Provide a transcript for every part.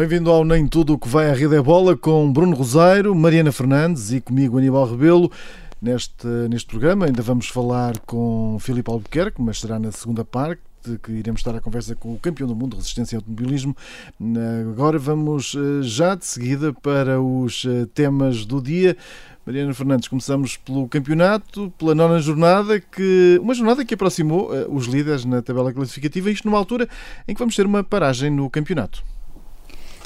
Bem-vindo ao Nem Tudo o que vai à Rede é Bola com Bruno Rosário, Mariana Fernandes e comigo Aníbal Rebelo. Neste, neste programa ainda vamos falar com Filipe Albuquerque, mas será na segunda parte que iremos estar à conversa com o campeão do mundo de resistência e automobilismo. Agora vamos eh, já de seguida para os eh, temas do dia. Mariana Fernandes, começamos pelo campeonato, pela nona jornada, que uma jornada que aproximou eh, os líderes na tabela classificativa, isto numa altura em que vamos ter uma paragem no campeonato.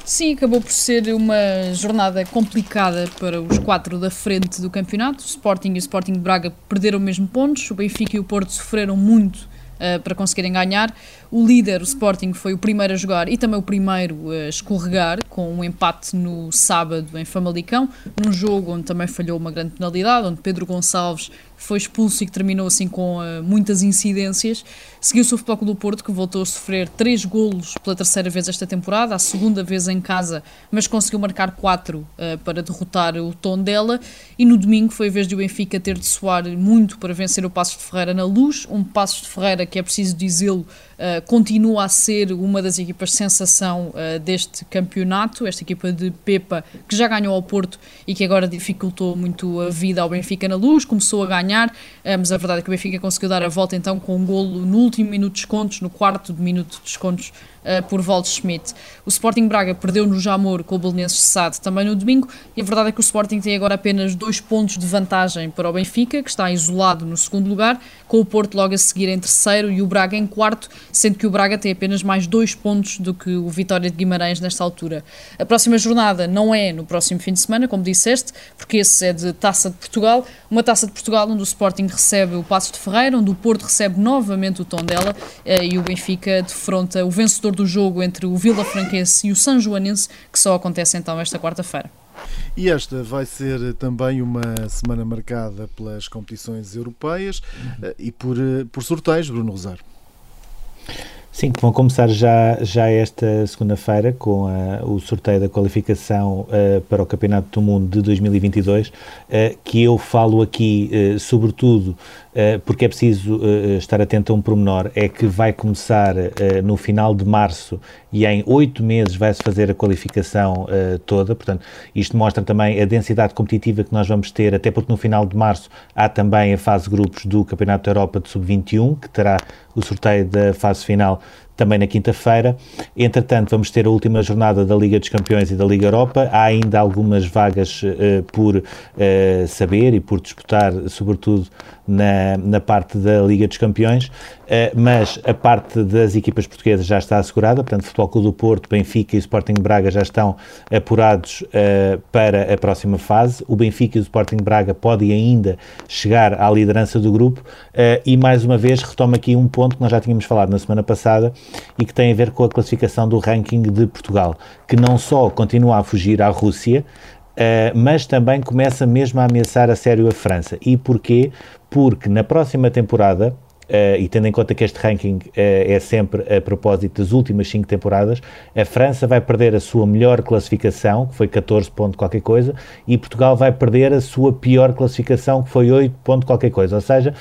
Sim, acabou por ser uma jornada complicada para os quatro da frente do campeonato. O Sporting e o Sporting de Braga perderam mesmo pontos, o Benfica e o Porto sofreram muito uh, para conseguirem ganhar. O líder, o Sporting, foi o primeiro a jogar e também o primeiro a escorregar, com um empate no sábado em Famalicão, num jogo onde também falhou uma grande penalidade, onde Pedro Gonçalves foi expulso e que terminou assim com uh, muitas incidências. Seguiu-se o Futebol Clube do Porto, que voltou a sofrer três golos pela terceira vez esta temporada, a segunda vez em casa, mas conseguiu marcar quatro uh, para derrotar o Tondela. E no domingo foi a vez de o Benfica ter de soar muito para vencer o Passos de Ferreira na luz, um Passos de Ferreira que é preciso dizê-lo, Uh, continua a ser uma das equipas sensação uh, deste campeonato, esta equipa de Pepa que já ganhou ao Porto e que agora dificultou muito a vida ao Benfica na luz, começou a ganhar, uh, mas a verdade é que o Benfica conseguiu dar a volta então com um golo no último minuto de descontos, no quarto de minuto de descontos por Waldschmidt. O Sporting Braga perdeu no Jamor com o Belenenses Sade também no domingo e a verdade é que o Sporting tem agora apenas dois pontos de vantagem para o Benfica, que está isolado no segundo lugar, com o Porto logo a seguir em terceiro e o Braga em quarto, sendo que o Braga tem apenas mais dois pontos do que o Vitória de Guimarães nesta altura. A próxima jornada não é no próximo fim de semana, como disseste, porque esse é de Taça de Portugal, uma Taça de Portugal onde o Sporting recebe o Passos de Ferreira, onde o Porto recebe novamente o Tondela e o Benfica defronta o vencedor do jogo entre o Vila Franquense e o São Joanense, que só acontece então esta quarta-feira. E esta vai ser também uma semana marcada pelas competições europeias uhum. e por, por sorteios, Bruno Rosário. Sim, que vão começar já, já esta segunda-feira com a, o sorteio da qualificação uh, para o Campeonato do Mundo de 2022, uh, que eu falo aqui uh, sobretudo porque é preciso estar atento a um pormenor, é que vai começar no final de março e em oito meses vai-se fazer a qualificação toda, portanto isto mostra também a densidade competitiva que nós vamos ter, até porque no final de março há também a fase grupos do Campeonato da Europa de Sub-21, que terá o sorteio da fase final também na quinta-feira. Entretanto, vamos ter a última jornada da Liga dos Campeões e da Liga Europa. Há ainda algumas vagas uh, por uh, saber e por disputar, sobretudo na, na parte da Liga dos Campeões, uh, mas a parte das equipas portuguesas já está assegurada, portanto, Futebol Clube do Porto, Benfica e Sporting Braga já estão apurados para a próxima fase. O Benfica e o Sporting Braga podem ainda chegar à liderança do grupo e, mais uma vez, retomo aqui um ponto que nós já tínhamos falado na semana passada, e que tem a ver com a classificação do ranking de Portugal, que não só continua a fugir à Rússia, Uh, mas também começa mesmo a ameaçar a sério a França. E porquê? Porque na próxima temporada, Uh, e tendo em conta que este ranking uh, é sempre a propósito das últimas 5 temporadas, a França vai perder a sua melhor classificação, que foi 14 ponto qualquer coisa, e Portugal vai perder a sua pior classificação, que foi 8 ponto qualquer coisa. Ou seja,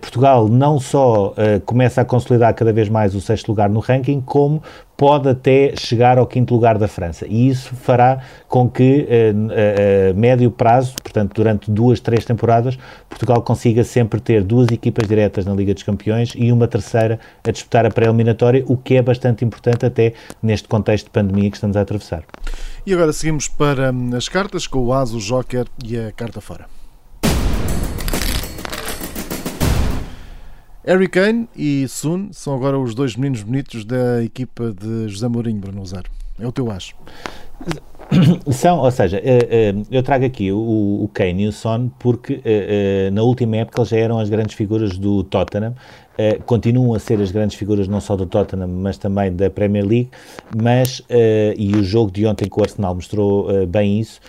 Portugal não só começa a consolidar cada vez mais o sexto lugar no ranking, como pode até chegar ao quinto lugar da França. E isso fará com que, a, a, a médio prazo, portanto, durante duas, três temporadas, Portugal consiga sempre ter duas equipas diretas na Liga dos Campeões e uma terceira a disputar a pré-eliminatória, o que é bastante importante até neste contexto de pandemia que estamos a atravessar. E agora seguimos para hum, as cartas com o As, o Joker e a carta fora. Harry Kane e Sun são agora os dois meninos bonitos da equipa de José Mourinho, Bruno Usar. É o teu acho. São, ou seja, eu trago aqui o, Kane e o Son porque na última época eles já eram as grandes figuras do Tottenham, continuam a ser as grandes figuras não só do Tottenham, mas também da Premier League, mas, e o jogo de ontem com o Arsenal mostrou bem isso,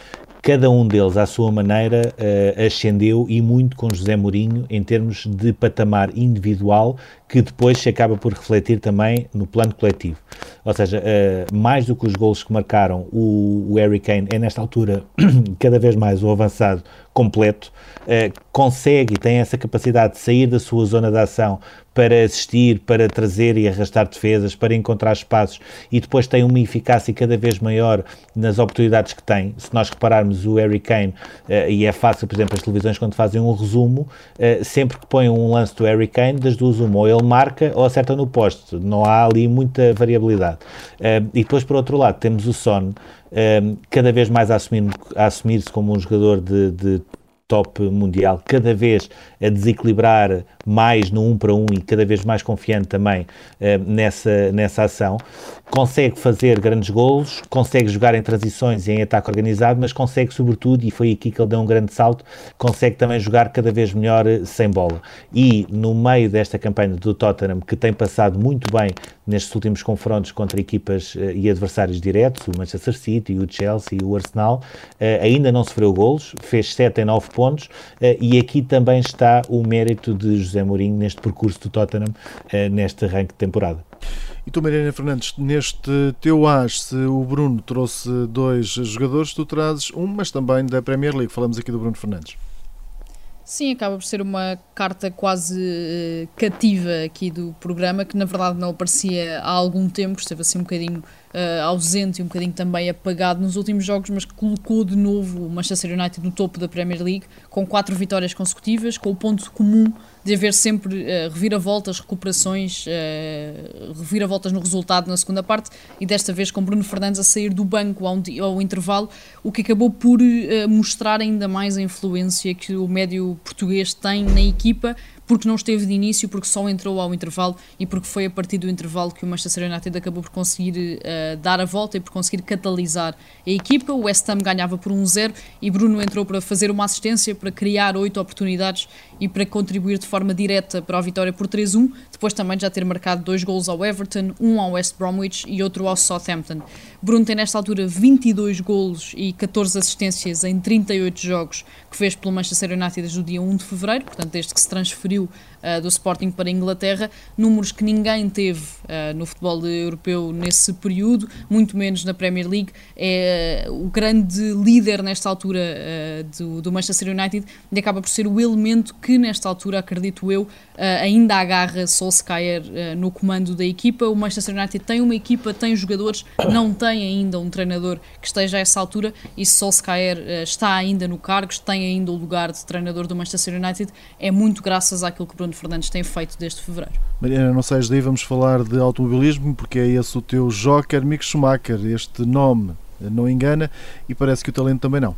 cada um deles, à sua maneira, uh, ascendeu e muito com José Mourinho em termos de patamar individual, que depois se acaba por refletir também no plano coletivo. Ou seja, uh, mais do que os gols que marcaram, o, Harry Kane é, nesta altura, cada vez mais o avançado completo, uh, consegue e tem essa capacidade de sair da sua zona de ação para assistir, para trazer e arrastar defesas, para encontrar espaços e depois tem uma eficácia cada vez maior nas oportunidades que tem. Se nós repararmos o Harry Kane, uh, e é fácil, por exemplo, as televisões quando fazem um resumo, uh, sempre que põem um lance do Harry Kane, das duas uma, ou ele marca ou acerta no poste. Não há ali muita variabilidade. Uh, e depois, por outro lado, temos o Son, cada vez mais a assumir-se assumir como um jogador de, de top mundial, cada vez a desequilibrar mais no um para um e cada vez mais confiante também uh, nessa, nessa ação. Consegue fazer grandes golos, consegue jogar em transições e em ataque organizado, mas consegue, sobretudo, e foi aqui que ele deu um grande salto, consegue também jogar cada vez melhor eh, sem bola. E no meio desta campanha do Tottenham, que tem passado muito bem nestes últimos confrontos contra equipas uh, e adversários diretos, o Manchester City, o Chelsea e o Arsenal, ainda não sofreu golos, fez 7 em 9 pontos, e aqui também está o mérito de José Mourinho neste percurso do Tottenham, neste arranque de temporada. E tu, Mariana Fernandes, neste teu AS, se o Bruno trouxe dois jogadores, tu trazes um, mas também da Premier League. Falamos aqui do Bruno Fernandes. Sim, acaba por ser uma carta quase uh, cativa aqui do programa, que na verdade não aparecia há algum tempo, esteve assim um bocadinho uh, ausente e um bocadinho também apagado nos últimos jogos, mas que colocou de novo o Manchester United no topo da Premier League, com quatro vitórias consecutivas, com o ponto comum de haver sempre uh, reviravoltas, recuperações, uh, reviravoltas no resultado na segunda parte, e desta vez com Bruno Fernandes a sair do banco ao, ao intervalo, o que acabou por uh, mostrar ainda mais a influência que o médio português tem na equipa, porque não esteve de início, porque só entrou ao intervalo e porque foi a partir do intervalo que o Manchester United acabou por conseguir uh, dar a volta e por conseguir catalisar a equipa. O West Ham ganhava por 1-0 e Bruno entrou para fazer uma assistência, para criar oito oportunidades e para contribuir de forma direta para a vitória por 3-1, depois também já ter marcado dois gols ao Everton, um ao West Bromwich e outro ao Southampton. Bruno tem nesta altura 22 golos e 14 assistências em 38 jogos que fez pelo Manchester United desde o dia 1 de fevereiro, portanto desde que se transferiu uh, do Sporting para a Inglaterra, números que ninguém teve uh, no futebol europeu nesse período, muito menos na Premier League. É uh, o grande líder nesta altura do, do, Manchester United e acaba por ser o elemento que nesta altura, acredito eu, ainda agarra Solskjaer no comando da equipa. O Manchester United tem uma equipa, tem jogadores, não tem ainda um treinador que esteja a essa altura e Solskjaer está ainda no cargo, tem ainda o lugar de treinador do Manchester United, é muito graças àquilo que Bruno Fernandes tem feito desde fevereiro. Mariana, não sais daí, vamos falar de automobilismo, porque é esse o teu Joker Mick Schumacher. Este nome não engana e parece que o talento também não.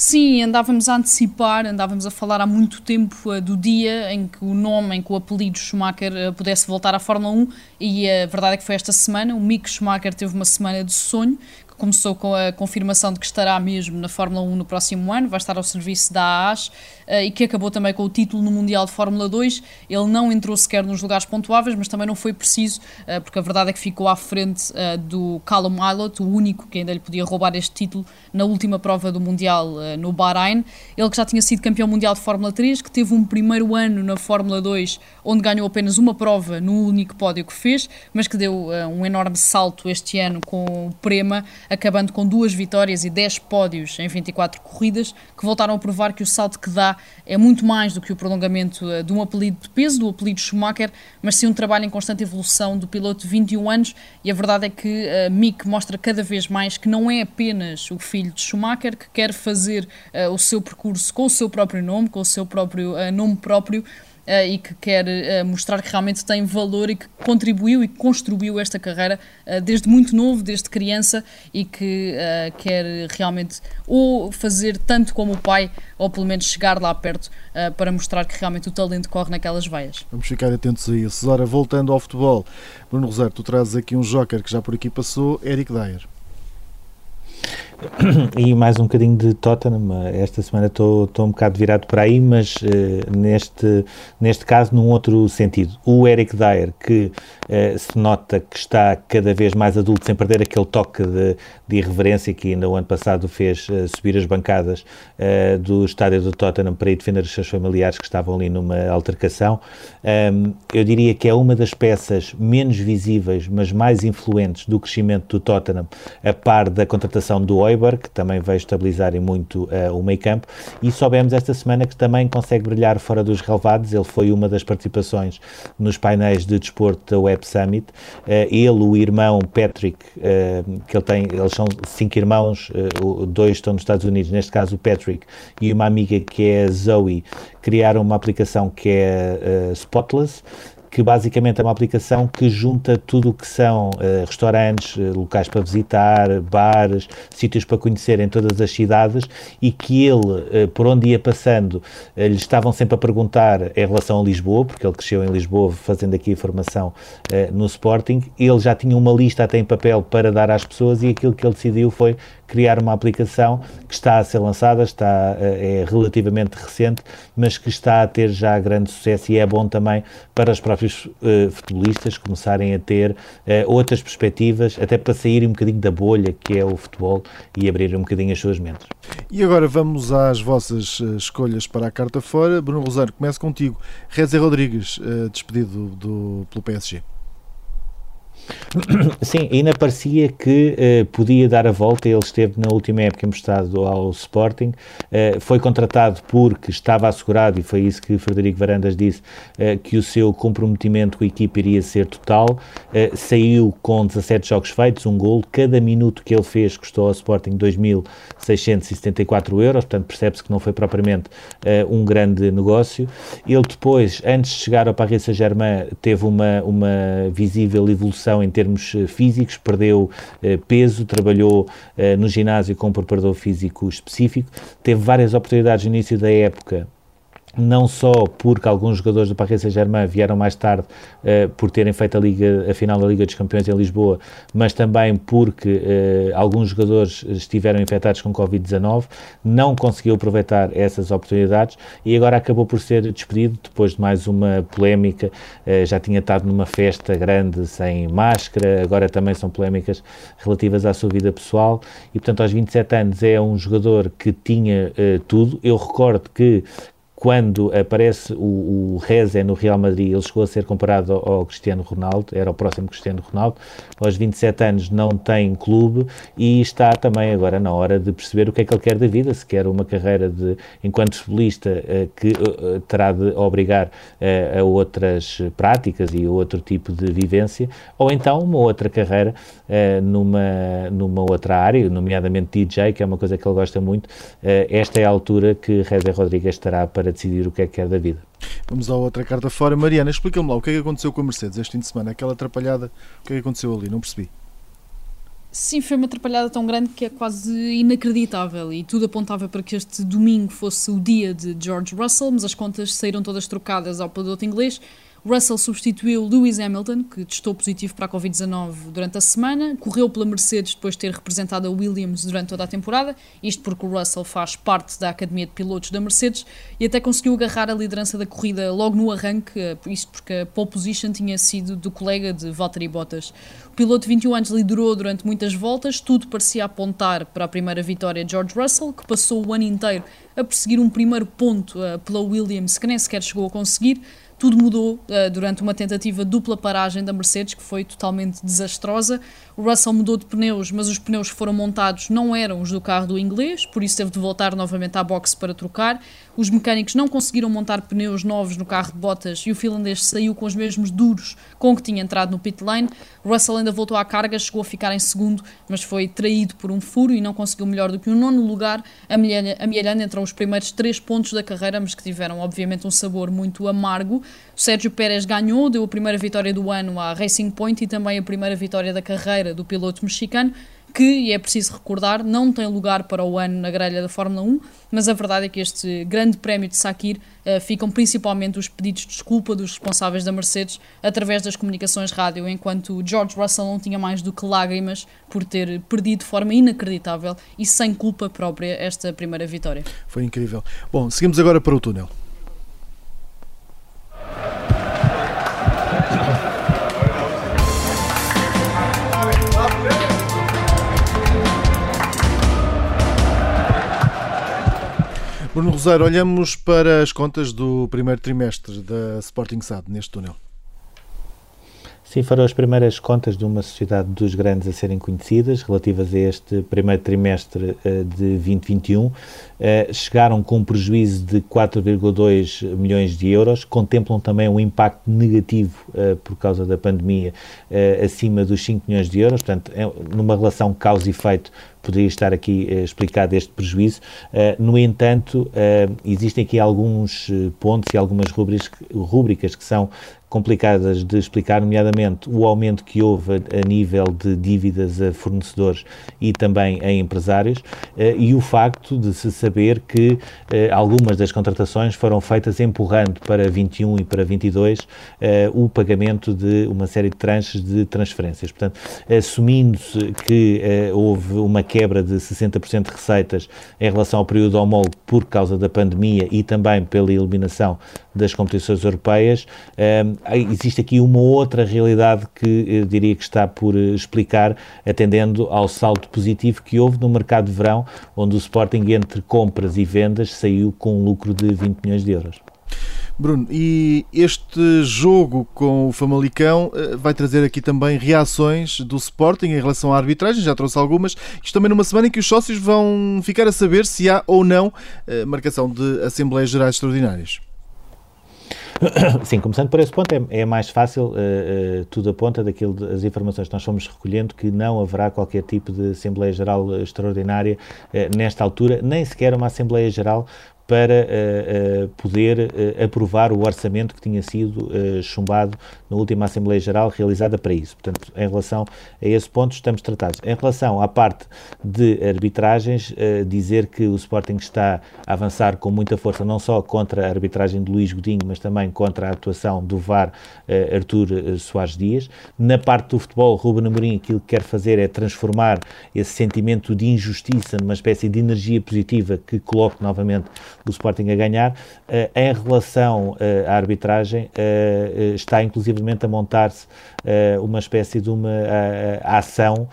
Sim, andávamos a antecipar, andávamos a falar há muito tempo uh, do dia em que o nome, em que o apelido Schumacher uh, pudesse voltar à Fórmula 1 e a verdade é que foi esta semana. O Mick Schumacher teve uma semana de sonho começou com a confirmação de que estará mesmo na Fórmula 1 no próximo ano, vai estar ao serviço da AAS eh, e que acabou também com o título no Mundial de Fórmula 2. Ele não entrou sequer nos lugares pontuáveis, mas também não foi preciso, eh, porque a verdade é que ficou à frente eh, do Callum Ilott, o único que ainda lhe podia roubar este título na última prova do Mundial no Bahrein. Ele que já tinha sido campeão mundial de Fórmula 3, que teve um primeiro ano na Fórmula 2 onde ganhou apenas uma prova no único pódio que fez, mas que deu um enorme salto este ano com o Prema acabando com duas vitórias e 10 pódios em 24 corridas, que voltaram a provar que o salto que dá é muito mais do que o prolongamento eh, de um apelido de peso, do apelido Schumacher, mas sim um trabalho em constante evolução do piloto de 21 aanos. E a verdade é que uh, Mick mostra cada vez mais que não é apenas o filho de Schumacher que quer fazer uh, o seu percurso com o seu próprio nome, com o seu próprio uh, nome próprio e que quer uh, mostrar que realmente tem valor e que contribuiu e construiu esta carreira uh, desde muito novo, desde criança e que quer realmente ou fazer tanto como o pai ou pelo menos chegar lá perto para mostrar que realmente o talento corre naquelas veias. Vamos ficar atentos a isso. Ora, voltando ao futebol, Bruno Rosário, tu trazes aqui um joker que já por aqui passou, Eric Dyer. E mais um bocadinho de Tottenham. Esta semana estou, um bocado virado para aí, mas uh, neste, neste caso num outro sentido. O Eric Dyer, que uh, se nota que está cada vez mais adulto, sem perder aquele toque de, de irreverência que ainda o ano passado fez uh, subir as bancadas do estádio do Tottenham para ir defender os seus familiares que estavam ali numa altercação. Um, eu diria que é uma das peças menos visíveis, mas mais influentes do crescimento do Tottenham, a par da contratação do Oiber, que também veio estabilizar muito uh, o meio campo, e soubemos esta semana que também consegue brilhar fora dos relevados, ele foi uma das participações nos painéis de desporto da Web Summit, uh, ele, o irmão Patrick, uh, que ele tem, eles são cinco irmãos, dois estão nos Estados Unidos, neste caso o Patrick, e uma amiga que é a Zoe, criaram uma aplicação que é Spotless, que basicamente é uma aplicação que junta tudo o que são uh, restaurantes, uh, locais para visitar, bares, sítios para conhecer em todas as cidades e que ele, uh, por onde ia passando, lhe estavam sempre a perguntar em relação a Lisboa, porque ele cresceu em Lisboa fazendo aqui a formação no Sporting, ele já tinha uma lista até em papel para dar às pessoas e aquilo que ele decidiu foi criar uma aplicação que está a ser lançada, está, é relativamente recente, mas que está a ter já grande sucesso e é bom também para os próprios uh, futebolistas começarem a ter uh, outras perspectivas, até para saírem um bocadinho da bolha que é o futebol e abrir um bocadinho as suas mentes. E agora vamos às vossas uh, escolhas para a carta fora. Bruno Rosário, começo contigo. Reza Rodrigues, despedido do, pelo PSG. Sim, ainda parecia que uh, podia dar a volta. Ele esteve na última época emprestado ao Sporting, uh, foi contratado porque estava assegurado, e foi isso que Frederico Varandas disse, uh, que o seu comprometimento com a equipa iria ser total. saiu com 17 jogos feitos, um gol. Cada minuto que ele fez custou ao Sporting 2.674 euros, portanto percebe-se que não foi propriamente um grande negócio. Ele depois, antes de chegar ao Paris Saint-Germain, teve uma, uma visível evolução em termos eh, físicos, perdeu eh, peso, trabalhou eh, no ginásio com um preparador físico específico, teve várias oportunidades no início da época não só porque alguns jogadores do Paris Saint-Germain vieram mais tarde uh, por terem feito a, Liga, a final da Liga dos Campeões em Lisboa, mas também porque uh, alguns jogadores estiveram infectados com Covid-19, não conseguiu aproveitar essas oportunidades e agora acabou por ser despedido depois de mais uma polémica, uh, já tinha estado numa festa grande sem máscara, agora também são polémicas relativas à sua vida pessoal e portanto aos 27 anos é um jogador que tinha tudo, eu recordo que quando aparece o, o Reze no Real Madrid, ele chegou a ser comparado ao, ao, Cristiano Ronaldo, era o próximo Cristiano Ronaldo, aos 27 anos não tem clube e está também agora na hora de perceber o que é que ele quer da vida, se quer uma carreira de, enquanto futebolista uh, que uh, terá de obrigar a outras práticas e outro tipo de vivência, ou então uma outra carreira numa, numa outra área, nomeadamente DJ, que é uma coisa que ele gosta muito. esta é a altura que Reze Rodrigues estará para para decidir o que é que quer da vida. Vamos à outra carta fora. Mariana, explica-me lá o que é que aconteceu com a Mercedes este fim de semana, aquela atrapalhada, o que é que aconteceu ali? Não percebi. Sim, foi uma atrapalhada tão grande que é quase inacreditável e tudo apontava para que este domingo fosse o dia de George Russell, mas as contas saíram todas trocadas ao piloto inglês Russell substituiu Lewis Hamilton, que testou positivo para a Covid-19 durante a semana, correu pela Mercedes depois de ter representado a Williams durante toda a temporada, isto porque o Russell faz parte da Academia de Pilotos da Mercedes e até conseguiu agarrar a liderança da corrida logo no arranque, eh, isto porque a pole position tinha sido do colega de Valtteri Bottas. O piloto de 21 anos liderou durante muitas voltas, tudo parecia apontar para a primeira vitória de George Russell, que passou o ano inteiro a perseguir um primeiro ponto uh, pela Williams que nem sequer chegou a conseguir. Tudo mudou uh, durante uma tentativa dupla paragem da Mercedes, que foi totalmente desastrosa. O Russell mudou de pneus, mas os pneus que foram montados não eram os do carro do inglês, por isso teve de voltar novamente à boxe para trocar. Os mecânicos não conseguiram montar pneus novos no carro de Bottas e o finlandês saiu com os mesmos duros com que tinha entrado no pit lane. Russell ainda voltou à carga, chegou a ficar em segundo, mas foi traído por um furo e não conseguiu melhor do que o nono lugar, amealhando entre os primeiros três pontos da carreira, mas que tiveram obviamente um sabor muito amargo. O Sérgio Pérez ganhou, deu a primeira vitória do ano à Racing Point e também a primeira vitória da carreira do piloto mexicano que, e é preciso recordar, não tem lugar para o ano na grelha da Fórmula 1, mas a verdade é que este grande prémio de Sakir uh, ficam principalmente os pedidos de desculpa dos responsáveis da Mercedes através das comunicações rádio, enquanto George Russell não tinha mais do que lágrimas por ter perdido de forma inacreditável e sem culpa própria esta primeira vitória. Foi incrível. Bom, seguimos agora para o túnel. Bruno Rosário, olhamos para as contas do primeiro trimestre da Sporting SAD neste túnel. Sim, foram as primeiras contas de uma sociedade dos grandes a serem conhecidas, relativas a este primeiro trimestre uh, de 2021. Uh, eh, chegaram com um prejuízo de 4,2 milhões de euros, contemplam também um impacto negativo uh, por causa da pandemia acima dos 5 milhões de euros, portanto, é numa relação causa e efeito poderia estar aqui uh, explicado este prejuízo. Uh, no entanto, uh, existem aqui alguns pontos e algumas rubricas, que são complicadas de explicar, nomeadamente o aumento que houve a, nível de dívidas a fornecedores e também a empresários eh, e o facto de se saber que eh, algumas das contratações foram feitas empurrando para 21 e para 22 eh, o pagamento de uma série de tranches de transferências. Portanto, assumindo-se que houve uma quebra de 60% de receitas em relação ao período homólogo por causa da pandemia e também pela eliminação das competições europeias, existe aqui uma outra realidade que eu diria que está por eh, explicar, atendendo ao salto positivo que houve no mercado de verão, onde o Sporting, entre compras e vendas, saiu com um lucro de 20 milhões de euros. Bruno, e este jogo com o Famalicão eh, vai trazer aqui também reações do Sporting em relação à arbitragem, já trouxe algumas. Isto também numa semana em que os sócios vão ficar a saber se há ou não eh, marcação de Assembleias Gerais Extraordinárias. Sim, começando por esse ponto, é, é mais fácil, uh, uh, tudo aponta daquilo das informações que nós fomos recolhendo que não haverá qualquer tipo de Assembleia Geral extraordinária uh, nesta altura, nem sequer uma Assembleia Geral para uh, uh, poder uh, aprovar o orçamento que tinha sido chumbado na última Assembleia Geral realizada para isso. Portanto, em relação a esse ponto, estamos tratados. Em relação à parte de arbitragens, dizer que o Sporting está a avançar com muita força, não só contra a arbitragem de Luís Godinho, mas também contra a atuação do VAR Artur Soares Dias. Na parte do futebol, Ruben Amorim aquilo que quer fazer é transformar esse sentimento de injustiça numa espécie de energia positiva que coloque novamente o Sporting a ganhar. Uh, em relação uh, à arbitragem, uh, está inclusivamente a montar-se uma espécie de uma ação,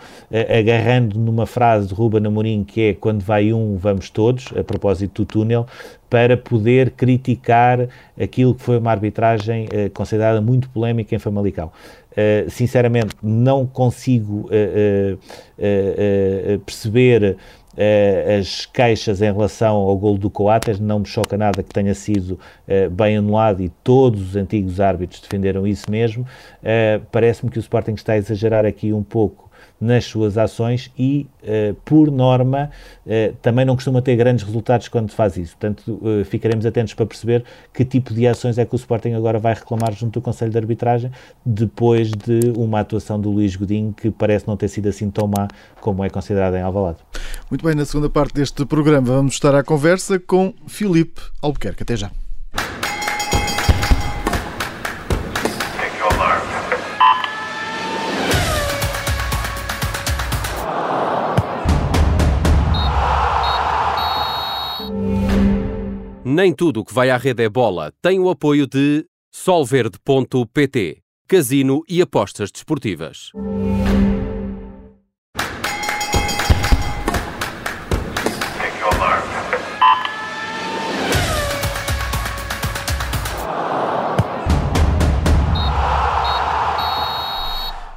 agarrando numa frase de Ruben Amorim, que é quando vai um, vamos todos, a propósito do túnel, para poder criticar aquilo que foi uma arbitragem uh, considerada muito polémica em Famalicão. Uh, sinceramente, não consigo uh, perceber uh, as queixas em relação ao golo do Coates, não me choca nada que tenha sido uh, bem anulado e todos os antigos árbitros defenderam isso mesmo. Uh, Parece-me que o Sporting está a exagerar aqui um pouco nas suas ações e, uh, por norma, uh, também não costuma ter grandes resultados quando faz isso. Portanto, uh, ficaremos atentos para perceber que tipo de ações é que o Sporting agora vai reclamar junto do Conselho de Arbitragem depois de uma atuação do Luís Godinho que parece não ter sido assim tão má como é considerada em Alvalade. Muito bem, na segunda parte deste programa vamos estar à conversa com Filipe Albuquerque. Até já. Nem tudo o que vai à rede é bola tem o apoio de Solverde.pt, casino e apostas desportivas.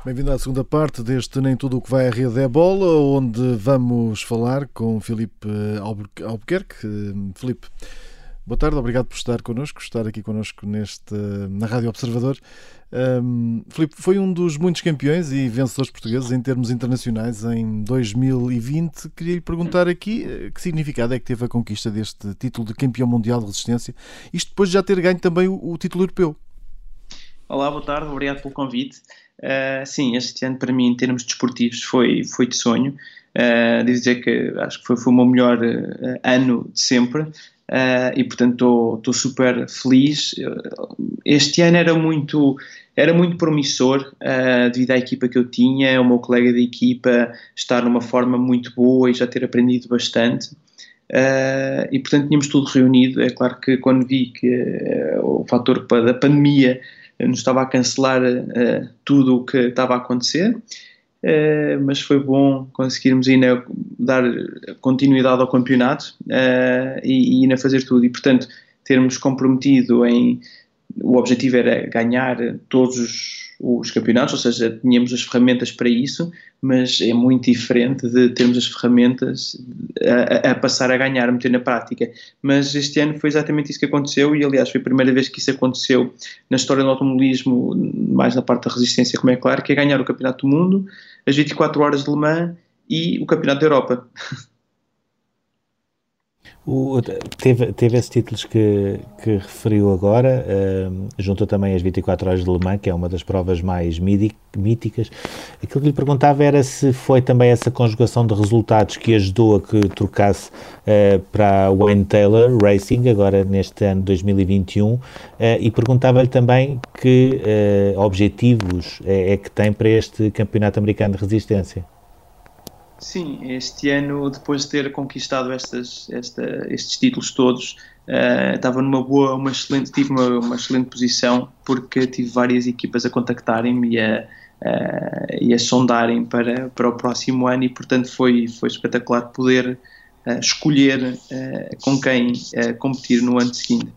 Bem-vindo à segunda parte deste Nem Tudo o que vai à rede é bola, onde vamos falar com Filipe Albuquerque. Filipe, Boa tarde, obrigado por estar connosco, estar aqui connosco neste, na Rádio Observador. Um, Filipe, foi um dos muitos campeões e vencedores portugueses em termos internacionais em 2020. Queria lhe perguntar aqui eh, que significado é que teve a conquista deste título de campeão mundial de resistência, isto depois de já ter ganho também o, o título europeu. Olá, boa tarde, obrigado pelo convite. Uh, sim, este ano para mim, em termos desportivos, foi, foi de sonho. Uh, dizer que acho que foi, foi o meu melhor uh, ano de sempre. Uh, e portanto estou super feliz. Este ano era muito, era muito promissor uh, devido à equipa que eu tinha, o meu colega de equipa estar numa forma muito boa e já ter aprendido bastante. Uh, e portanto tínhamos tudo reunido. É claro que quando vi que o fator da pandemia nos estava a cancelar tudo o que estava a acontecer, Uh, mas foi bom conseguirmos ainda dar continuidade ao campeonato uh, e, e ainda fazer tudo. E, portanto, termos comprometido em. O objetivo era ganhar todos os os campeonatos, ou seja, tínhamos as ferramentas para isso, mas é muito diferente de termos as ferramentas a, a, passar a ganhar, a meter na prática. Mas este ano foi exatamente isso que aconteceu e, aliás, foi a primeira vez que isso aconteceu na história do automobilismo, mais na parte da resistência, como é claro, que é ganhar o Campeonato do Mundo, as 24 horas de Le Mans e o Campeonato da Europa. O, teve, teve esses títulos que, que referiu agora, uh, juntou também as 24 horas de Le Mans, que é uma das provas mais míticas. Aquilo que lhe perguntava era se foi também essa conjugação de resultados que ajudou a que trocasse uh, para Wayne Taylor Racing, agora neste ano 2021, uh, e perguntava-lhe também que uh, objetivos é, é que tem para este Campeonato Americano de Resistência. Sim, este ano, depois de ter conquistado estas, esta, estes títulos todos, uh, estava numa boa, uma excelente, tive uma, uma, excelente posição porque tive várias equipas a contactarem-me e a, uh, e a sondarem para, para o próximo ano e, portanto, foi, foi espetacular poder uh, escolher com quem competir no ano seguinte.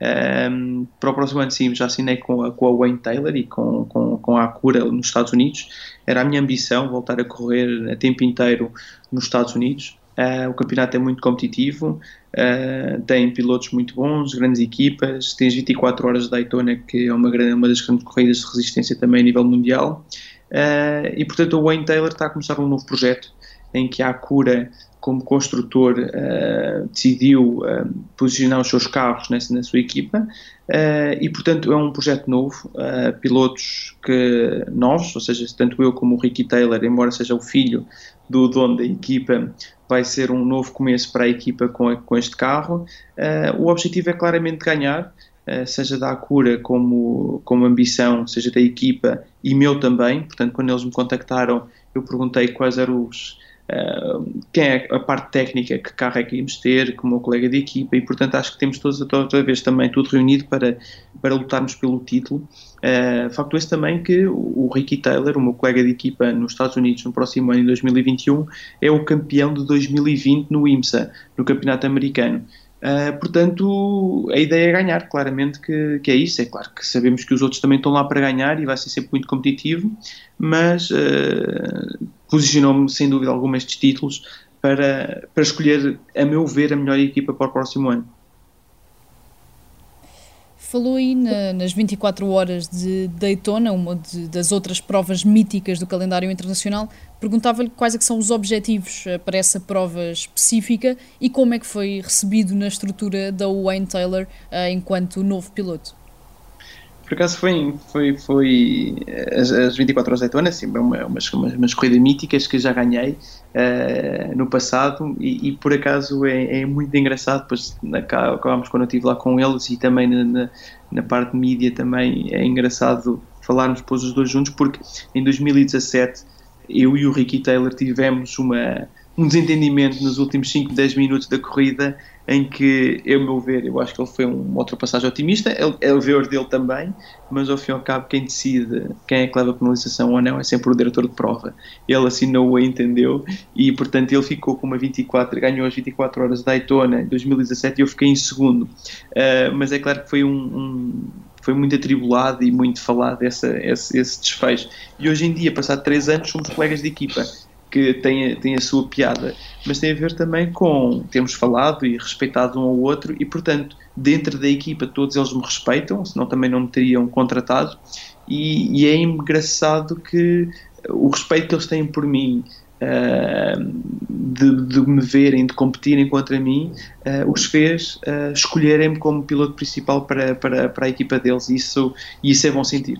Um, para o próximo ano, sim, já assinei com a, com a Wayne Taylor e com, com, com a Acura nos Estados Unidos. Era a minha ambição voltar a correr a tempo inteiro nos Estados Unidos. Uh, o campeonato é muito competitivo, uh, tem pilotos muito bons, grandes equipas, tem as 24 horas de Daytona, que é uma, grande, uma das grandes corridas de resistência também a nível mundial. Uh, e portanto, o Wayne Taylor está a começar um novo projeto em que a Acura como construtor, uh, decidiu uh, posicionar os seus carros nessa, na sua equipa uh, e, portanto, é um projeto novo. pilotos que, novos, ou seja, tanto eu como o Ricky Taylor, embora seja o filho do dono da equipa, vai ser um novo começo para a equipa com, com este carro. o objetivo é claramente ganhar. seja da Acura como, como ambição, seja da equipa e meu também. Portanto, quando eles me contactaram, eu perguntei quais eram os, quem é a parte técnica, que carro é que íamos ter, como o colega de equipa, e portanto acho que temos todos outra vez também tudo reunido para, para lutarmos pelo título. Uh, facto esse também que o, o Ricky Taylor, o meu colega de equipa nos Estados Unidos no próximo ano, em 2021, é o campeão de 2020 no IMSA, no Campeonato Americano. Uh, portanto, a ideia é ganhar, claramente que, que, é isso. É claro que sabemos que os outros também estão lá para ganhar e vai ser sempre muito competitivo, mas uh, posicionou-me sem dúvida alguma estes títulos para, para escolher, a meu ver, a melhor equipa para o próximo ano. Falou aí na, nas 24 horas de Daytona, uma de, das outras provas míticas do calendário internacional. Perguntava-lhe quais é são os objetivos eh, para essa prova específica e como é que foi recebido na estrutura da Wayne Taylor uh, enquanto novo piloto. Por acaso foi, foi, foi as, as 24 horas de Daytona, assim, uma, umas, umas, corridas míticas que já ganhei uh, no passado e, e, por acaso é, é, muito engraçado, depois acabámos quando eu estive lá com eles e também na, na, na parte de mídia também é engraçado falarmos depois os dois juntos porque em 2017 eu e o Ricky Taylor tivemos uma, um desentendimento nos últimos 5, 10 minutos da corrida em que, eu meu ver, eu acho que ele foi uma ultrapassagem otimista, é o ver dele também, mas ao fim e ao cabo quem decide quem é que leva a penalização ou não é sempre o diretor de prova. Ele assinou a entendeu e portanto ele ficou com uma 24, ganhou as 24 horas de Daytona em 2017 e eu fiquei em segundo. Uh, mas é claro que foi um, um foi muito atribulado e muito falado essa, esse, esse desfecho. E hoje em dia, passado três anos, somos colegas de equipa que tem, tem a sua piada, mas tem a ver também com termos falado e respeitado um ao outro e, portanto, dentro da equipa todos eles me respeitam, senão também não me teriam contratado. E, e é engraçado que o respeito que eles têm por mim uh, de, de, me verem, de competirem contra mim, uh, os fez uh, escolherem-me como piloto principal para, para, para a equipa deles. E isso, isso é bom sentir.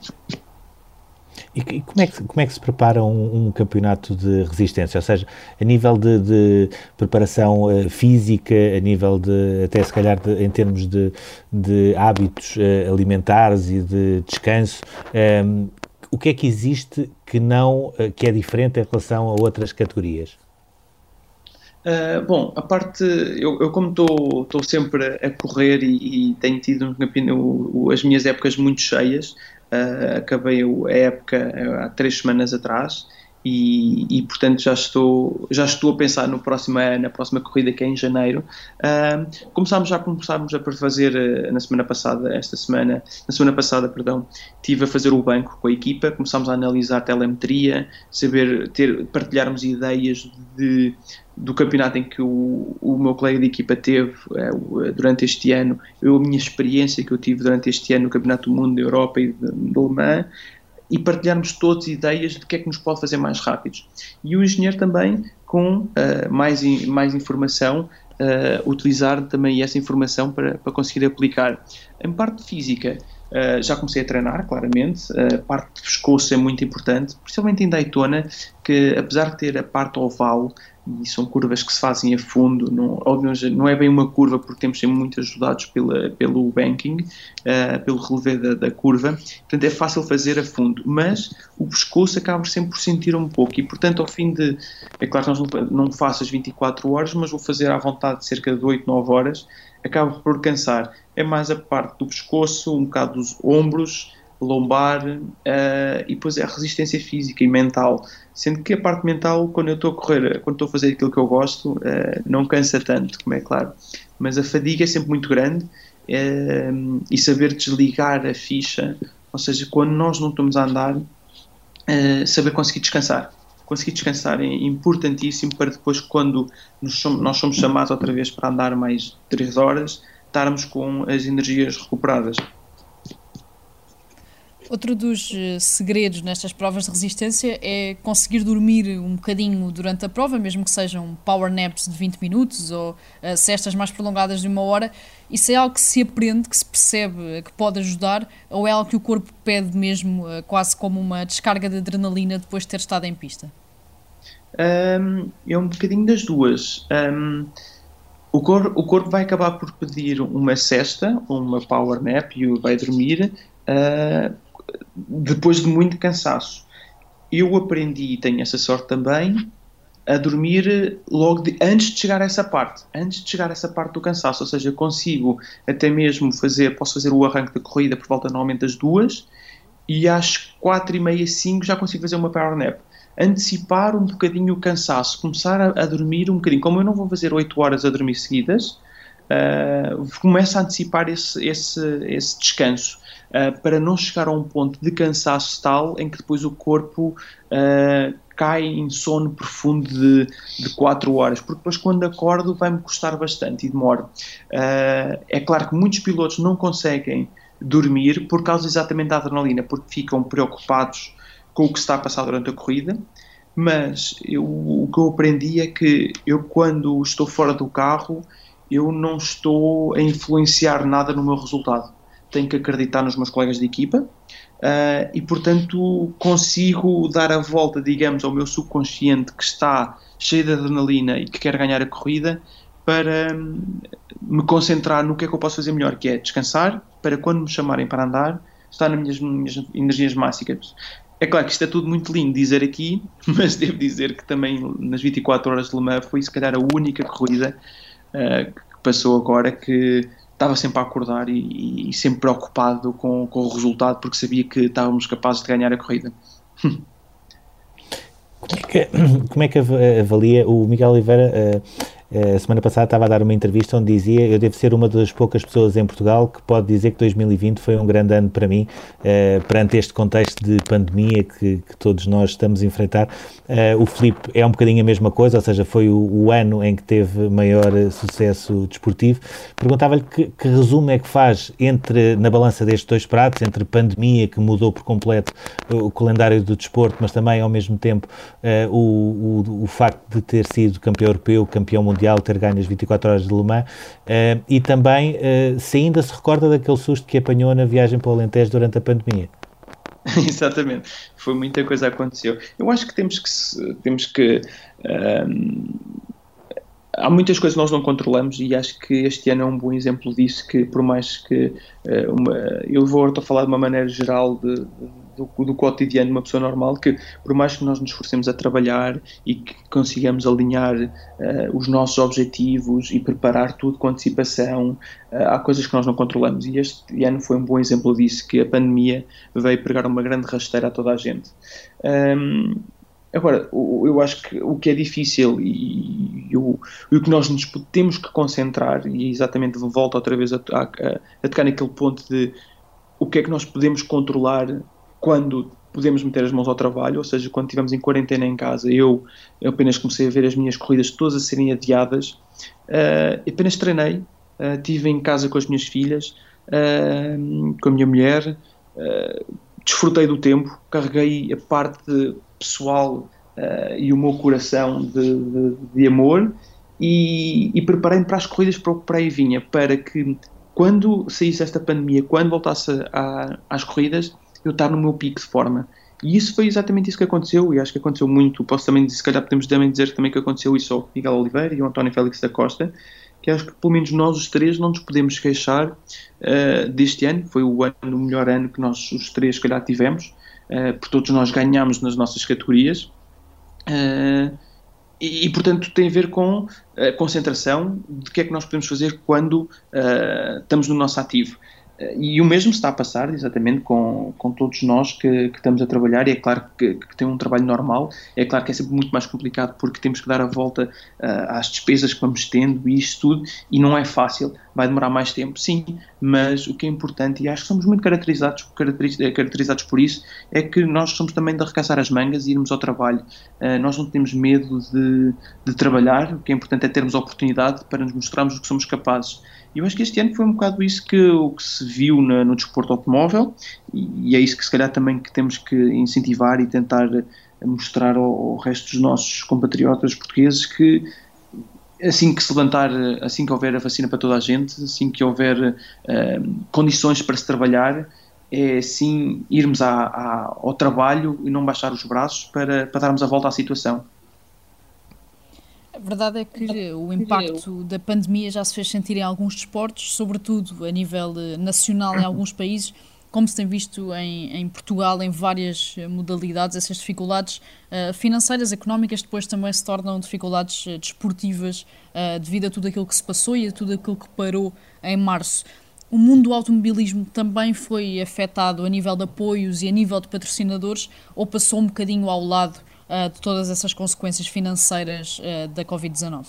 E, e como, é que, como é que se prepara um, um campeonato de resistência? Ou seja, a nível de, de preparação uh, física, a nível de, até se calhar de, em termos de, de hábitos uh, alimentares e de descanso, um, ehm, o que é que existe que não, uh, que é diferente em relação a outras categorias? Uh, bom, a parte, eu, eu como estou sempre a correr e, e tenho tido um, as minhas épocas muito cheias, uh, acabei a época há três semanas atrás e, e, portanto já estou já estou a pensar no próximo na próxima corrida que é em janeiro. Uh, começámos já começámos a fazer na semana passada esta semana na semana passada perdão tive a fazer o banco com a equipa começámos a analisar telemetria saber ter partilharmos ideias de do campeonato em que o, o meu colega de equipa teve uh, durante este ano, eu, a minha experiência que eu tive durante este ano no Campeonato do Mundo da Europa e do Le e partilharmos todas ideias de que é que nos pode fazer mais rápidos. E o engenheiro também, com uh, mais, mais informação, uh, utilizar também essa informação para, para conseguir aplicar. Em parte física, Uh, já comecei a treinar, claramente. A uh, parte de pescoço é muito importante, principalmente em Daytona, que apesar de ter a parte oval, e são curvas que se fazem a fundo, não, não é bem uma curva porque temos sempre muito ajudados pela, pelo banking, uh, pelo relevé da, da, curva, portanto é fácil fazer a fundo, mas o pescoço acaba sempre por sentir um pouco. E portanto ao fim de, é claro que não, não faço as 24 horas, mas vou fazer à vontade cerca de 8, 9 horas, acaba por cansar, é mais a parte do pescoço, um bocado dos ombros, lombar uh, e depois é a resistência física e mental. Sendo que a parte mental, quando eu estou a correr, quando estou a fazer aquilo que eu gosto, uh, não cansa tanto, como é claro. Mas a fadiga é sempre muito grande uh, e saber desligar a ficha, ou seja, quando nós não estamos a andar, saber conseguir descansar. Conseguir descansar é importantíssimo para depois, quando nós somos chamados outra vez para andar mais 3 horas, estarmos com as energias recuperadas. Outro dos eh, segredos nestas provas de resistência é conseguir dormir um bocadinho durante a prova, mesmo que sejam power naps de 20 minutos ou uh, cestas mais prolongadas de uma hora. Isso é algo que se aprende, que se percebe que pode ajudar, ou é algo que o corpo pede mesmo, uh, quase como uma descarga de adrenalina depois de ter estado em pista? Um, é um bocadinho das duas. Um, o, cor, o corpo vai acabar por pedir uma cesta, uma power nap e vai dormir. Uh, depois de muito cansaço. Eu aprendi, e tenho essa sorte também, a dormir logo de, antes de chegar a essa parte, antes de chegar a essa parte do cansaço, ou seja, consigo até mesmo fazer, posso fazer o arranque da corrida por volta normalmente das duas e às quatro e meia, cinco já consigo fazer uma power nap. Antecipar um bocadinho o cansaço, começar a, a dormir um bocadinho. Como eu não vou fazer oito horas a dormir seguidas, uh, começo a antecipar esse, esse, esse descanso uh, para não chegar a um ponto de cansaço tal em que depois o corpo uh, cai em sono profundo de, de 4 horas, porque depois quando acordo vai-me custar bastante e demoro. Uh, é claro que muitos pilotos não conseguem dormir por causa exatamente da adrenalina, porque ficam preocupados com o que está a passar durante a corrida, mas eu, o que eu aprendi é que eu quando estou fora do carro eu não estou a influenciar nada no meu resultado tenho que acreditar nos meus colegas de equipa uh, e, portanto, consigo dar a volta, digamos, ao meu subconsciente que está cheio de adrenalina e que quer ganhar a corrida para um, me concentrar no que é que eu posso fazer melhor, que é descansar, para quando me chamarem para andar, estar nas minhas, minhas energias máximas. É claro que isto é tudo muito lindo dizer aqui, mas devo dizer que também nas 24 horas de Le Mans foi se calhar a única corrida uh, que passou agora que estava sempre a acordar e, e sempre preocupado com, com, o resultado porque sabia que estávamos capazes de ganhar a corrida. Como é que, como é que avalia o Miguel Oliveira? Uh, a semana passada estava a dar uma entrevista onde dizia eu devo ser uma das poucas pessoas em Portugal que pode dizer que 2020 foi um grande ano para mim, uh, perante este contexto de pandemia que, que todos nós estamos a enfrentar. Uh, o Filipe é um bocadinho a mesma coisa, ou seja, foi o, o ano em que teve maior sucesso desportivo. Perguntava-lhe que, que, resumo é que faz entre, na balança destes dois pratos, entre pandemia, que mudou por completo o calendário do desporto, mas também ao mesmo tempo uh, o, o, o facto de ter sido campeão europeu, campeão mundial Mundial, ter ganho as 24 horas de Le Mans, uh, e também uh, se ainda se recorda daquele susto que apanhou na viagem para o Alentejo durante a pandemia. Exatamente, foi muita coisa aconteceu. Eu acho que temos que temos que um, há muitas coisas que nós não controlamos e acho que este ano é um bom exemplo disso que por mais que uh, uma, eu vou a falar de uma maneira geral de, do, do, cotidiano de uma pessoa normal que por mais que nós nos esforcemos a trabalhar e que consigamos alinhar uh, os nossos objetivos e preparar tudo com antecipação uh, há coisas que nós não controlamos. E este ano foi um bom exemplo disso que a pandemia veio pregar uma grande rasteira a toda a gente. Um, Agora, eu acho que o que é difícil e, e, o, e o que nós nos temos que concentrar, e exatamente volta outra vez a, a, a, tocar naquele ponto de o que é que nós podemos controlar quando podemos meter as mãos ao trabalho, ou seja, quando estivemos em quarentena em casa, eu, eu apenas comecei a ver as minhas corridas todas a serem adiadas, uh, apenas treinei, uh, estive em casa com as minhas filhas, uh, com a minha mulher, desfrutei do tempo, carreguei a parte pessoal e o meu coração de, de, de amor e, e preparei-me para as corridas para o que para vinha, para que quando saísse esta pandemia, quando voltasse a, às corridas, eu estar no meu pico de forma. E isso foi exatamente isso que aconteceu, e acho que aconteceu muito. Posso também, se calhar, podemos também dizer também que aconteceu isso ao Miguel Oliveira e ao António Félix da Costa, que acho que pelo menos nós os três não nos podemos queixar uh, deste ano. Foi o ano, o melhor ano que nós os três, se calhar, tivemos. Uh, por todos nós ganhamos nas nossas categorias. Uh, e, e, portanto, tem a ver com a concentração de que é que nós podemos fazer quando estamos no nosso ativo. E o mesmo está a passar exatamente com, com todos nós que, que estamos a trabalhar, e é claro que, que, tem um trabalho normal, é claro que é sempre muito mais complicado porque temos que dar a volta uh, às despesas que vamos tendo e isto tudo, e não é fácil, vai demorar mais tempo, sim, mas o que é importante, e acho que somos muito caracterizados, caracterizados por isso, é que nós somos também de arregaçar as mangas e irmos ao trabalho. Uh, nós não temos medo de, de trabalhar, o que é importante é termos a oportunidade para nos mostrarmos o que somos capazes. E eu acho que este ano foi um bocado isso que, o que se viu na, no desporto automóvel e, e, é isso que se calhar também que temos que incentivar e tentar mostrar ao, ao resto dos nossos compatriotas portugueses que assim que se levantar, assim que houver a vacina para toda a gente, assim que houver uh, condições para se trabalhar, é sim irmos à, à, ao trabalho e não baixar os braços para, para darmos a volta à situação. A verdade é que o impacto da pandemia já se fez sentir em alguns desportos, sobretudo a nível eh, nacional em alguns países, como se tem visto em, em Portugal, em várias eh, modalidades, essas dificuldades uh, financeiras, económicas, depois também se tornam dificuldades uh, desportivas uh, devido a tudo aquilo que se passou e a tudo aquilo que parou em março. O mundo do automobilismo também foi afetado a nível de apoios e a nível de patrocinadores, ou passou um bocadinho ao lado de todas essas consequências financeiras da Covid-19?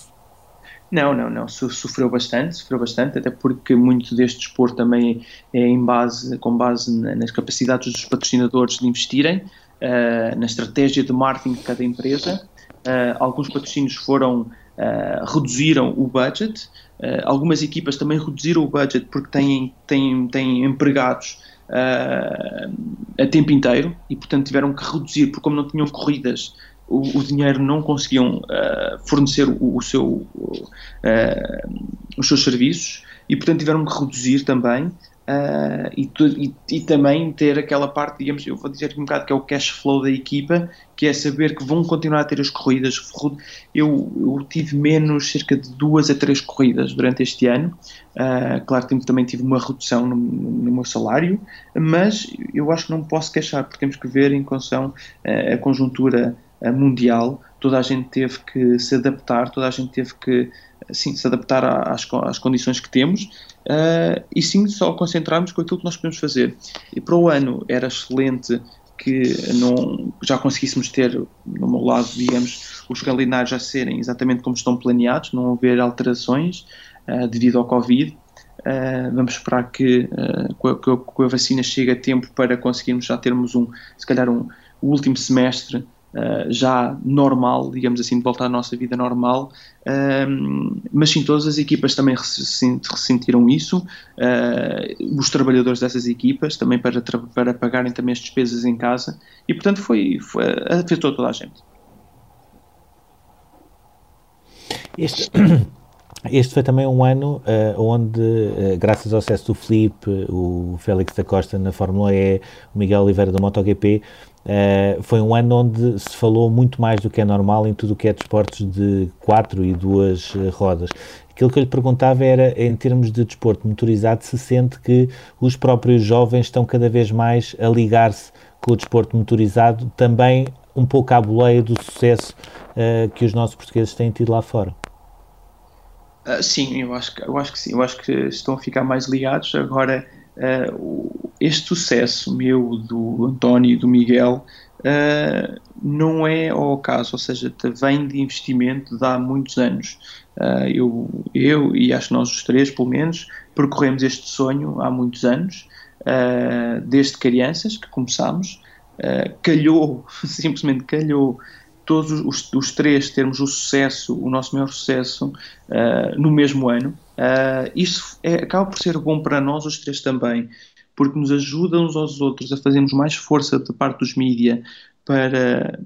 Não, não, não. Sofreu bastante, sofreu bastante, até porque muito deste desporto também é em base, com base nas capacidades dos patrocinadores de investirem, uh, na estratégia de marketing de cada empresa. Uh, alguns patrocínios foram, uh, reduziram o budget, algumas equipas também reduziram o budget porque têm, têm, têm empregados a tempo inteiro e, portanto, tiveram que reduzir, porque como não tinham corridas, o, o dinheiro não conseguiam uh, fornecer o, o seu, uh, os seus serviços e, portanto, tiveram que reduzir também Uh, e, e, e, também ter aquela parte, digamos, eu vou dizer um bocado que é o cash flow da equipa, que é saber que vão continuar a ter as corridas. Eu, eu tive menos, cerca de duas a três corridas durante este ano. Uh, claro que também tive uma redução no, no, meu salário, mas eu acho que não posso queixar, porque temos que ver em condição uh, a conjuntura mundial. Toda a gente teve que se adaptar, toda a gente teve que sim, se adaptar às, às condições que temos uh, e sim só concentrarmos com aquilo que nós podemos fazer. E para o ano era excelente que não, já conseguíssemos ter, no meu lado, digamos, os calendários já serem exatamente como estão planeados, não haver alterações uh, devido ao Covid. Uh, vamos esperar que, com, a, a, vacina chegue a tempo para conseguirmos já termos um, se calhar um, o último semestre Uh, já normal, digamos assim, de voltar à nossa vida normal, uh, mas sim, todas as equipas também ressentiram isso, uh, os trabalhadores dessas equipas também para, para pagarem também as despesas em casa, e portanto foi, foi afetou toda a gente. Este, este foi também um ano uh, onde, uh, graças ao sucesso do Felipe, o Félix da Costa na Fórmula E, o Miguel Oliveira da MotoGP, uh, foi um ano onde se falou muito mais do que é normal em tudo o que é desportos de quatro e duas rodas. Aquilo que eu lhe perguntava era, em termos de desporto motorizado, se sente que os próprios jovens estão cada vez mais a ligar-se com o desporto motorizado, também um pouco à boleia do sucesso que os nossos portugueses têm tido lá fora. Uh, sim, eu acho, que, eu acho que sim. Eu acho que estão a ficar mais ligados. Agora, uh, este sucesso meu, do António e do Miguel, uh, não é ao caso, ou seja, vem de investimento de há muitos anos. eu, eu e acho que nós os três, pelo menos, percorremos este sonho há muitos anos, desde crianças que começámos. calhou, simplesmente calhou todos os, os, três termos o sucesso, o nosso maior sucesso, uh, no mesmo ano. Uh, isso é, acaba por ser bom para nós, os três também, porque nos ajuda uns aos outros a fazermos mais força da parte dos mídia para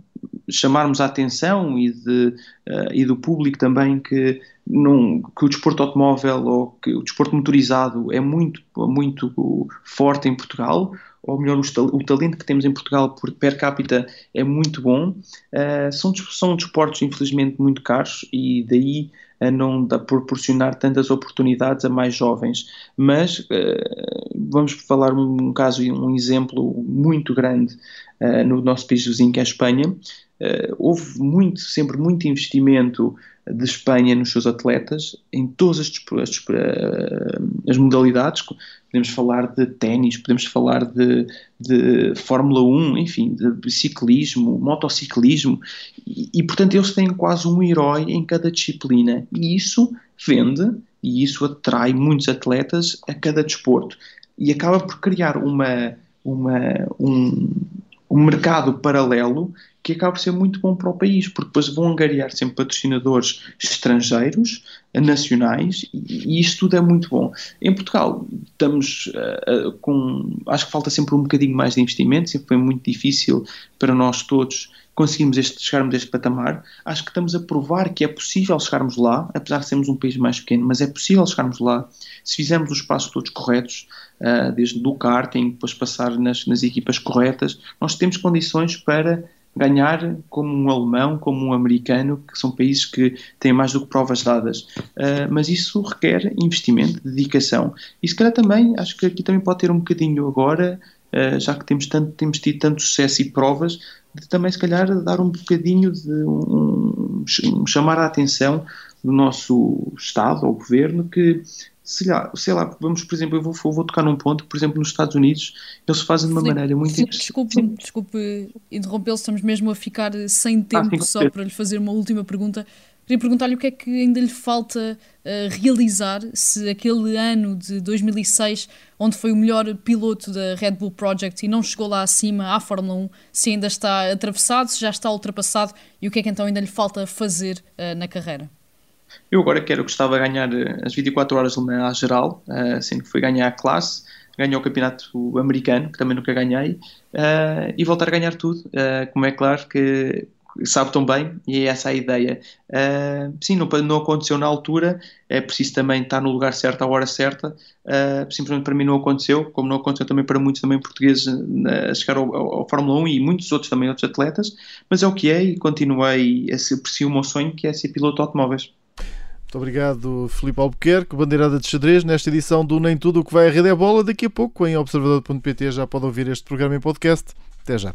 chamarmos a atenção e, de, uh, e do público também que, não, que o desporto automóvel ou que o desporto motorizado é muito, muito forte em Portugal, ou melhor, o, talento que temos em Portugal por per capita é muito bom. Uh, são, são desportos, infelizmente, muito caros e daí a não proporcionar tantas oportunidades a mais jovens. Mas uh, vamos falar um, um caso, um exemplo muito grande uh, no nosso país vizinho, que é a Espanha. houve muito, sempre muito investimento de Espanha nos seus atletas, em todas as, as, as modalidades. Podemos falar de ténis, podemos falar de, de, Fórmula 1, enfim, de ciclismo, motociclismo, e, e, portanto eles têm quase um herói em cada disciplina, e isso vende e isso atrai muitos atletas a cada desporto e acaba por criar uma, uma, um, um mercado paralelo que acaba por ser muito bom para o país, porque depois vão angariar sempre patrocinadores estrangeiros, nacionais, e, isto tudo é muito bom. Em Portugal, estamos uh, uh, com. Acho que falta sempre um bocadinho mais de investimento, sempre foi muito difícil para nós todos conseguirmos este, chegarmos a este patamar. Acho que estamos a provar que é possível chegarmos lá, apesar de sermos um país mais pequeno, mas é possível chegarmos lá se fizermos os passos todos corretos, uh, desde do karting, depois passar nas, nas equipas corretas. Nós temos condições para ganhar como um alemão, como um americano, que são países que têm mais do que provas dadas. Uh, mas isso requer investimento, dedicação. E se calhar também, acho que aqui também pode ter um bocadinho agora, uh, já que temos, tanto, temos tido tanto sucesso e provas, de também se calhar dar um bocadinho de um, um, chamar a atenção do nosso Estado ou Governo que sei lá, sei lá, vamos, por exemplo, eu vou, vou tocar num ponto por exemplo, nos Estados Unidos, eles fazem de uma maneira muito Filipe, desculpe, desculpe interrompê-lo, estamos mesmo a ficar sem ah, tempo ah, só para lhe fazer uma última pergunta. Queria perguntar-lhe o que é que ainda lhe falta uh, realizar se aquele ano de 2006, onde foi o melhor piloto da Red Bull Project e não chegou lá acima à Fórmula 1, se ainda está atravessado, se já está ultrapassado e o que é que então ainda lhe falta fazer uh, na carreira? Eu agora quero, gostava de ganhar eh, as 24 horas de uma geral, uh, sendo que fui ganhar a classe, ganhar o campeonato americano, que também nunca ganhei, uh, e voltar a ganhar tudo, uh, como é claro que sabe tão bem, e é essa a ideia. Uh, sim, não, não, aconteceu na altura, é preciso também estar no lugar certo, à hora certa. Uh, simplesmente para mim não aconteceu, como não aconteceu também para muitos também portugueses a chegar ao, ao, ao, Fórmula 1 e muitos outros também, outros atletas, mas é o que é e continuei, a aprecio o meu sonho que é ser piloto de automóveis. Muito obrigado, Filipe Albuquerque, bandeirada de xadrez, nesta edição do Nem Tudo o que vai à rede é bola. Daqui a pouco, em observador.pt, já pode ouvir este programa em podcast. Até já.